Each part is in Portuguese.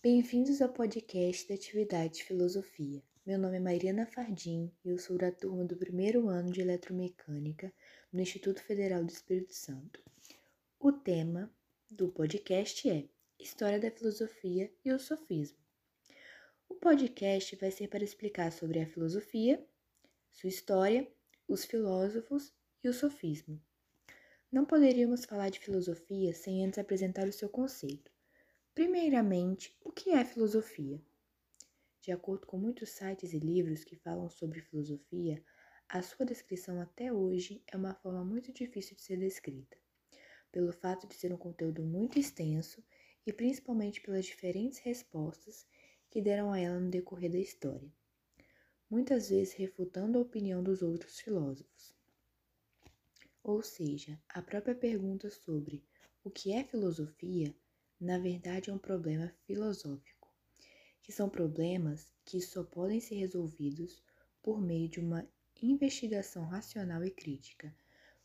Bem-vindos ao podcast da atividade de filosofia. Meu nome é Mariana Fardim e eu sou da turma do primeiro ano de eletromecânica no Instituto Federal do Espírito Santo. O tema do podcast é História da Filosofia e o Sofismo. O podcast vai ser para explicar sobre a filosofia, sua história, os filósofos e o sofismo. Não poderíamos falar de filosofia sem antes apresentar o seu conceito. Primeiramente, o que é filosofia? De acordo com muitos sites e livros que falam sobre filosofia, a sua descrição até hoje é uma forma muito difícil de ser descrita, pelo fato de ser um conteúdo muito extenso e principalmente pelas diferentes respostas que deram a ela no decorrer da história, muitas vezes refutando a opinião dos outros filósofos. Ou seja, a própria pergunta sobre o que é filosofia na verdade é um problema filosófico, que são problemas que só podem ser resolvidos por meio de uma investigação racional e crítica,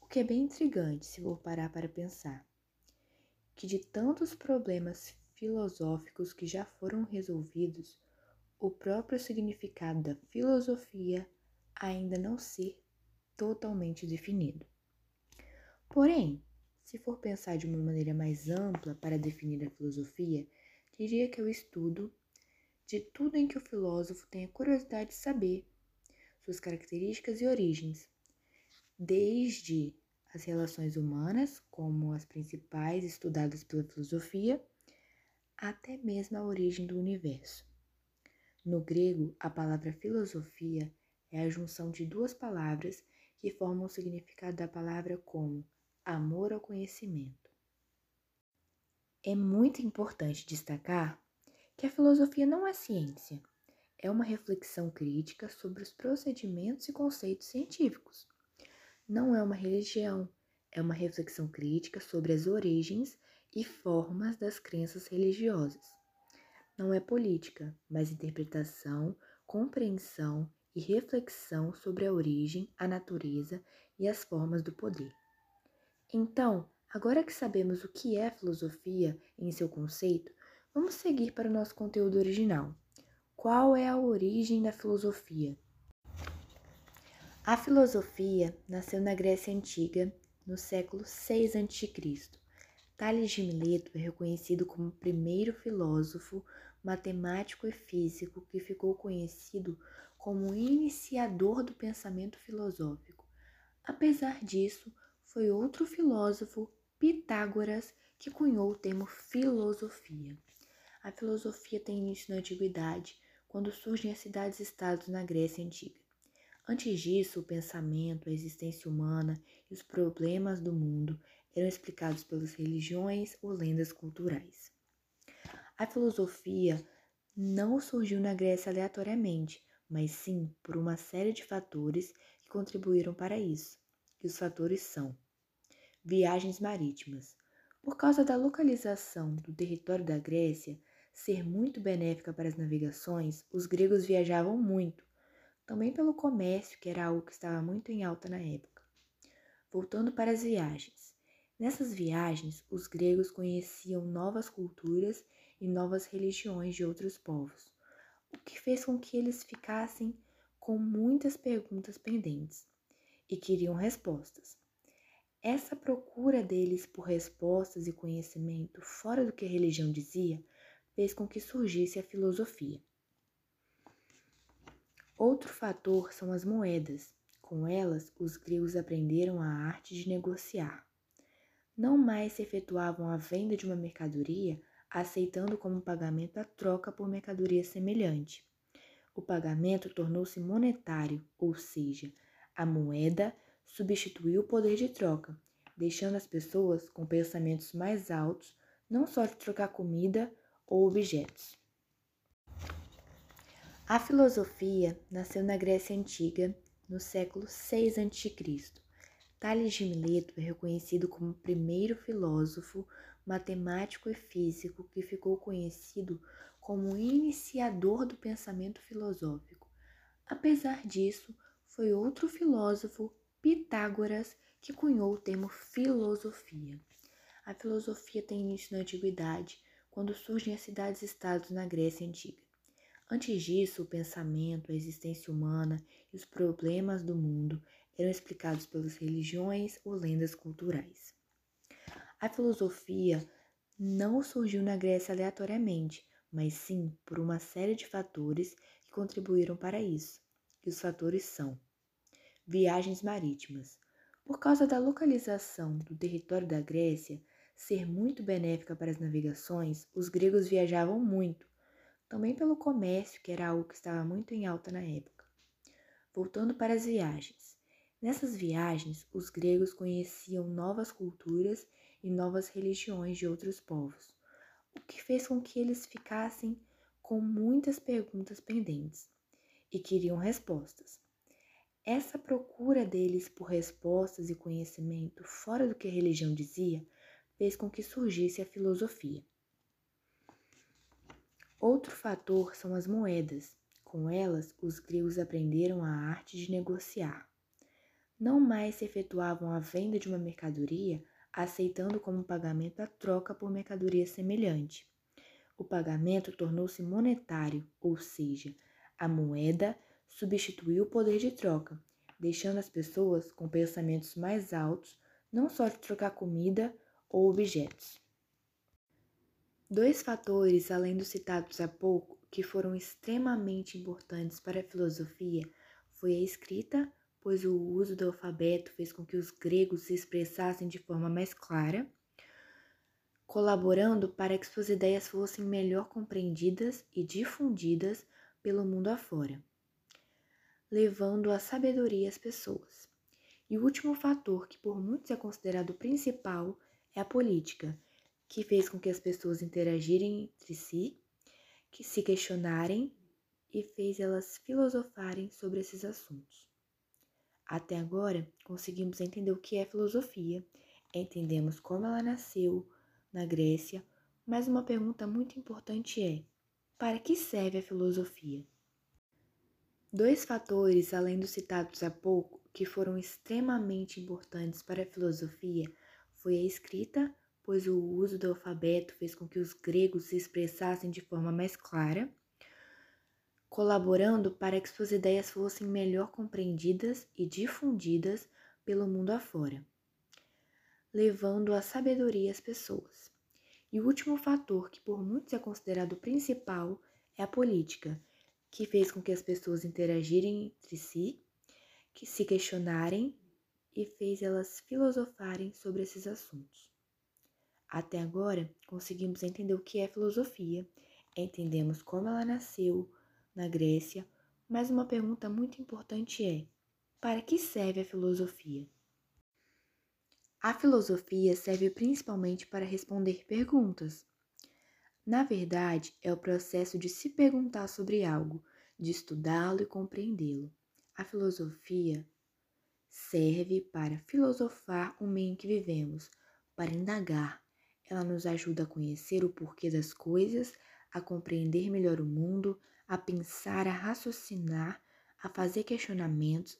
o que é bem intrigante se for parar para pensar que de tantos problemas filosóficos que já foram resolvidos, o próprio significado da filosofia ainda não ser totalmente definido. Porém, se for pensar de uma maneira mais ampla para definir a filosofia, diria que é o estudo de tudo em que o filósofo tem a curiosidade de saber, suas características e origens, desde as relações humanas, como as principais estudadas pela filosofia, até mesmo a origem do universo. No grego, a palavra filosofia é a junção de duas palavras que formam o significado da palavra como amor ao conhecimento. É muito importante destacar que a filosofia não é ciência, é uma reflexão crítica sobre os procedimentos e conceitos científicos. Não é uma religião, é uma reflexão crítica sobre as origens e formas das crenças religiosas. Não é política, mas interpretação, compreensão e reflexão sobre a origem, a natureza e as formas do poder. Então, agora que sabemos o que é filosofia em seu conceito, vamos seguir para o nosso conteúdo original. Qual é a origem da filosofia? A filosofia nasceu na Grécia Antiga, no século 6 a.C. Tales de Mileto é reconhecido como o primeiro filósofo, matemático e físico que ficou conhecido como iniciador do pensamento filosófico. Apesar disso, foi outro filósofo, Pitágoras, que cunhou o termo filosofia. A filosofia tem início na antiguidade, quando surgem as cidades-estados na Grécia Antiga. Antes disso, o pensamento, a existência humana e os problemas do mundo eram explicados pelas religiões ou lendas culturais. A filosofia não surgiu na Grécia aleatoriamente, mas sim por uma série de fatores que contribuíram para isso. E os fatores são viagens marítimas. Por causa da localização do território da Grécia ser muito benéfica para as navegações, os gregos viajavam muito, também pelo comércio, que era algo que estava muito em alta na época. Voltando para as viagens. Nessas viagens, os gregos conheciam novas culturas e novas religiões de outros povos, o que fez com que eles ficassem com muitas perguntas pendentes e queriam respostas. Essa procura deles por respostas e conhecimento fora do que a religião dizia fez com que surgisse a filosofia. Outro fator são as moedas. Com elas, os gregos aprenderam a arte de negociar. Não mais se efetuavam a venda de uma mercadoria aceitando como pagamento a troca por mercadoria semelhante. O pagamento tornou-se monetário, ou seja, a moeda substituiu o poder de troca, deixando as pessoas com pensamentos mais altos, não só de trocar comida ou objetos. A filosofia nasceu na Grécia Antiga, no século 6 a.C. Tales de Mileto é reconhecido como o primeiro filósofo, matemático e físico que ficou conhecido como iniciador do pensamento filosófico. Apesar disso, foi outro filósofo Pitágoras, que cunhou o termo filosofia. A filosofia tem início na antiguidade, quando surgem as cidades-estados na Grécia Antiga. Antes disso, o pensamento, a existência humana e os problemas do mundo eram explicados pelas religiões ou lendas culturais. A filosofia não surgiu na Grécia aleatoriamente, mas sim por uma série de fatores que contribuíram para isso. E os fatores são: viagens marítimas. Por causa da localização do território da Grécia ser muito benéfica para as navegações, os gregos viajavam muito, também pelo comércio, que era algo que estava muito em alta na época. Voltando para as viagens. Nessas viagens, os gregos conheciam novas culturas e novas religiões de outros povos, o que fez com que eles ficassem com muitas perguntas pendentes e queriam respostas. Essa procura deles por respostas e conhecimento fora do que a religião dizia fez com que surgisse a filosofia. Outro fator são as moedas. Com elas, os gregos aprenderam a arte de negociar. Não mais se efetuavam a venda de uma mercadoria aceitando como pagamento a troca por mercadoria semelhante. O pagamento tornou-se monetário, ou seja, a moeda substituiu o poder de troca, deixando as pessoas com pensamentos mais altos, não só de trocar comida ou objetos. Dois fatores, além dos citados há pouco, que foram extremamente importantes para a filosofia foi a escrita pois o uso do alfabeto fez com que os gregos se expressassem de forma mais clara, colaborando para que suas ideias fossem melhor compreendidas e difundidas pelo mundo afora, levando a sabedoria às pessoas. E o último fator, que por muitos é considerado principal, é a política, que fez com que as pessoas interagirem entre si, que se questionarem e fez elas filosofarem sobre esses assuntos. Até agora, conseguimos entender o que é filosofia, entendemos como ela nasceu na Grécia, mas uma pergunta muito importante é: para que serve a filosofia? Dois fatores, além dos citados há pouco, que foram extremamente importantes para a filosofia foi a escrita, pois o uso do alfabeto fez com que os gregos se expressassem de forma mais clara colaborando para que suas ideias fossem melhor compreendidas e difundidas pelo mundo afora, levando a sabedoria às pessoas. E o último fator, que por muitos é considerado principal, é a política, que fez com que as pessoas interagirem entre si, que se questionarem e fez elas filosofarem sobre esses assuntos. Até agora, conseguimos entender o que é filosofia, entendemos como ela nasceu, na Grécia, mas uma pergunta muito importante é: para que serve a filosofia? A filosofia serve principalmente para responder perguntas. Na verdade, é o processo de se perguntar sobre algo, de estudá-lo e compreendê-lo. A filosofia serve para filosofar o meio em que vivemos, para indagar. Ela nos ajuda a conhecer o porquê das coisas, a compreender melhor o mundo, a pensar, a raciocinar, a fazer questionamentos.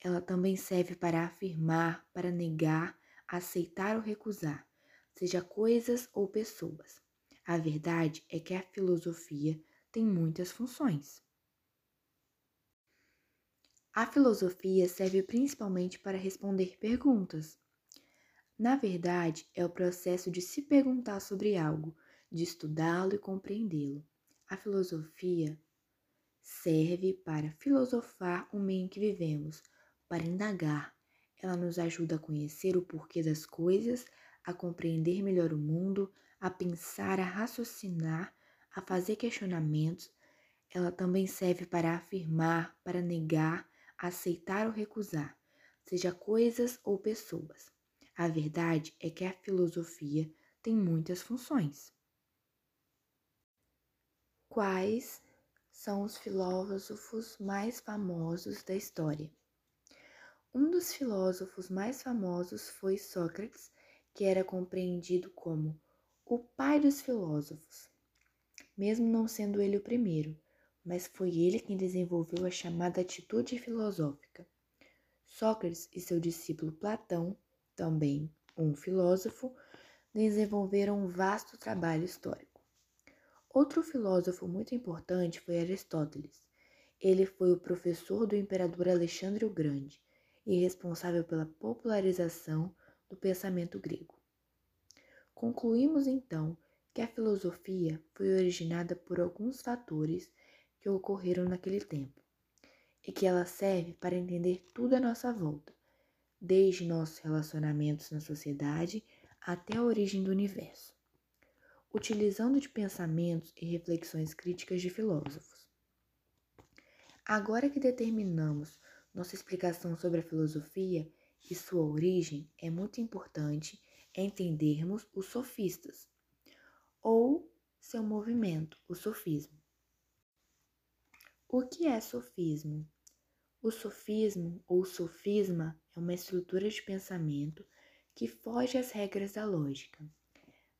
Ela também serve para afirmar, para negar, aceitar ou recusar, seja coisas ou pessoas. A verdade é que a filosofia tem muitas funções. A filosofia serve principalmente para responder perguntas. Na verdade, é o processo de se perguntar sobre algo, de estudá-lo e compreendê-lo. A filosofia serve para filosofar o meio em que vivemos, para indagar. Ela nos ajuda a conhecer o porquê das coisas, a compreender melhor o mundo, a pensar, a raciocinar, a fazer questionamentos. Ela também serve para afirmar, para negar, aceitar ou recusar, seja coisas ou pessoas. A verdade é que a filosofia tem muitas funções. Quais são os filósofos mais famosos da história? Um dos filósofos mais famosos foi Sócrates, que era compreendido como o pai dos filósofos, mesmo não sendo ele o primeiro, mas foi ele quem desenvolveu a chamada atitude filosófica. Sócrates e seu discípulo Platão, também um filósofo, desenvolveram um vasto trabalho histórico. Outro filósofo muito importante foi Aristóteles. Ele foi o professor do imperador Alexandre o Grande e responsável pela popularização do pensamento grego. Concluímos então que a filosofia foi originada por alguns fatores que ocorreram naquele tempo e que ela serve para entender tudo à nossa volta, desde nossos relacionamentos na sociedade até a origem do universo utilizando de pensamentos e reflexões críticas de filósofos. Agora que determinamos nossa explicação sobre a filosofia e sua origem, é muito importante entendermos os sofistas, ou seu movimento, o sofismo. O que é sofismo? O sofismo ou sofisma é uma estrutura de pensamento que foge às regras da lógica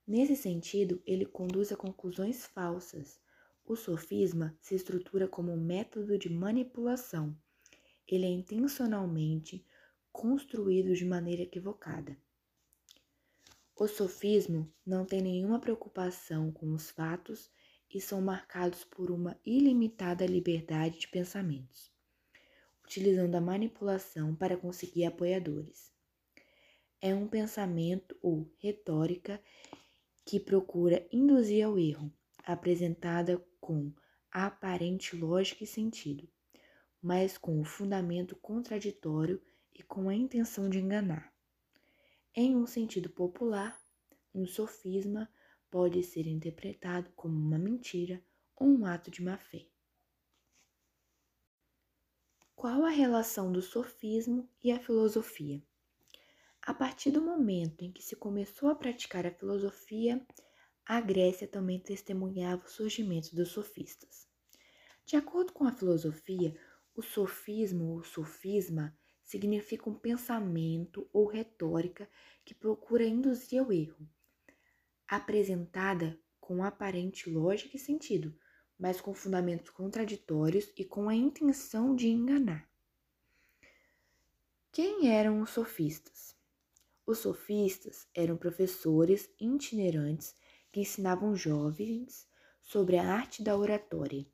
Nesse sentido, ele conduz a conclusões falsas. O sofisma se estrutura como um método de manipulação. Ele é intencionalmente construído de maneira equivocada. O sofismo não tem nenhuma preocupação com os fatos e são marcados por uma ilimitada liberdade de pensamentos, utilizando a manipulação para conseguir apoiadores. É um pensamento ou retórica que procura induzir ao erro, apresentada com aparente lógica e sentido, mas com o fundamento contraditório e com a intenção de enganar. Em um sentido popular, um sofisma pode ser interpretado como uma mentira ou um ato de má-fé. Qual a relação do sofismo e a filosofia? A partir do momento em que se começou a praticar a filosofia, a Grécia também testemunhava o surgimento dos sofistas. De acordo com a filosofia, o sofismo ou sofisma significa um pensamento ou retórica que procura induzir ao erro, apresentada com aparente lógica e sentido, mas com fundamentos contraditórios e com a intenção de enganar. Quem eram os sofistas? Os sofistas eram professores itinerantes que ensinavam jovens sobre a arte da oratória.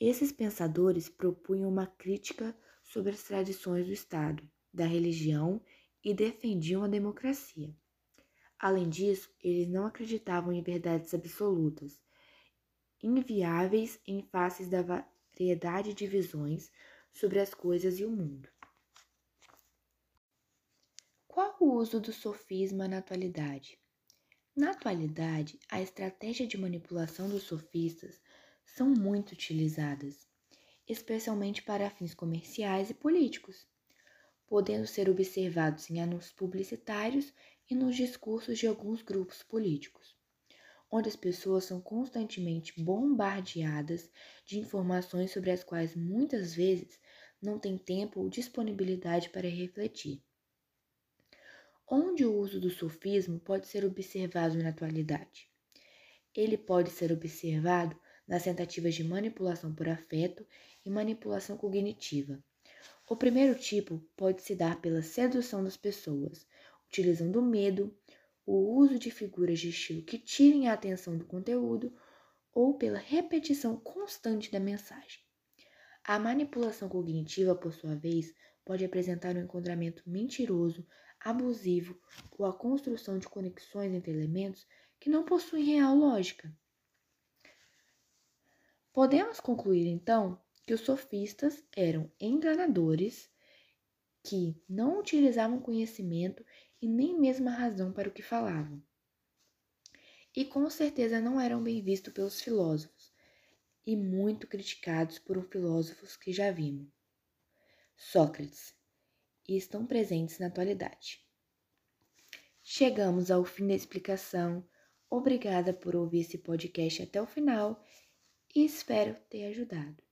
Esses pensadores propunham uma crítica sobre as tradições do Estado, da religião e defendiam a democracia. Além disso, eles não acreditavam em verdades absolutas, inviáveis em faces da variedade de visões sobre as coisas e o mundo. Qual o uso do sofisma na atualidade? Na atualidade, a estratégia de manipulação dos sofistas são muito utilizadas, especialmente para fins comerciais e políticos, podendo ser observados em anúncios publicitários e nos discursos de alguns grupos políticos, onde as pessoas são constantemente bombardeadas de informações sobre as quais muitas vezes não têm tempo ou disponibilidade para refletir onde o uso do sofismo pode ser observado na atualidade. Ele pode ser observado nas tentativas de manipulação por afeto e manipulação cognitiva. O primeiro tipo pode se dar pela sedução das pessoas, utilizando o medo, o uso de figuras de estilo que tirem a atenção do conteúdo ou pela repetição constante da mensagem. A manipulação cognitiva, por sua vez, pode apresentar um enquadramento mentiroso abusivo ou a construção de conexões entre elementos que não possuem real lógica. Podemos concluir então que os sofistas eram enganadores que não utilizavam conhecimento e nem mesmo a razão para o que falavam. E com certeza não eram bem vistos pelos filósofos e muito criticados por filósofos que já vimos. Sócrates, e estão presentes na atualidade. Chegamos ao fim da explicação. Obrigada por ouvir esse podcast até o final e espero ter ajudado.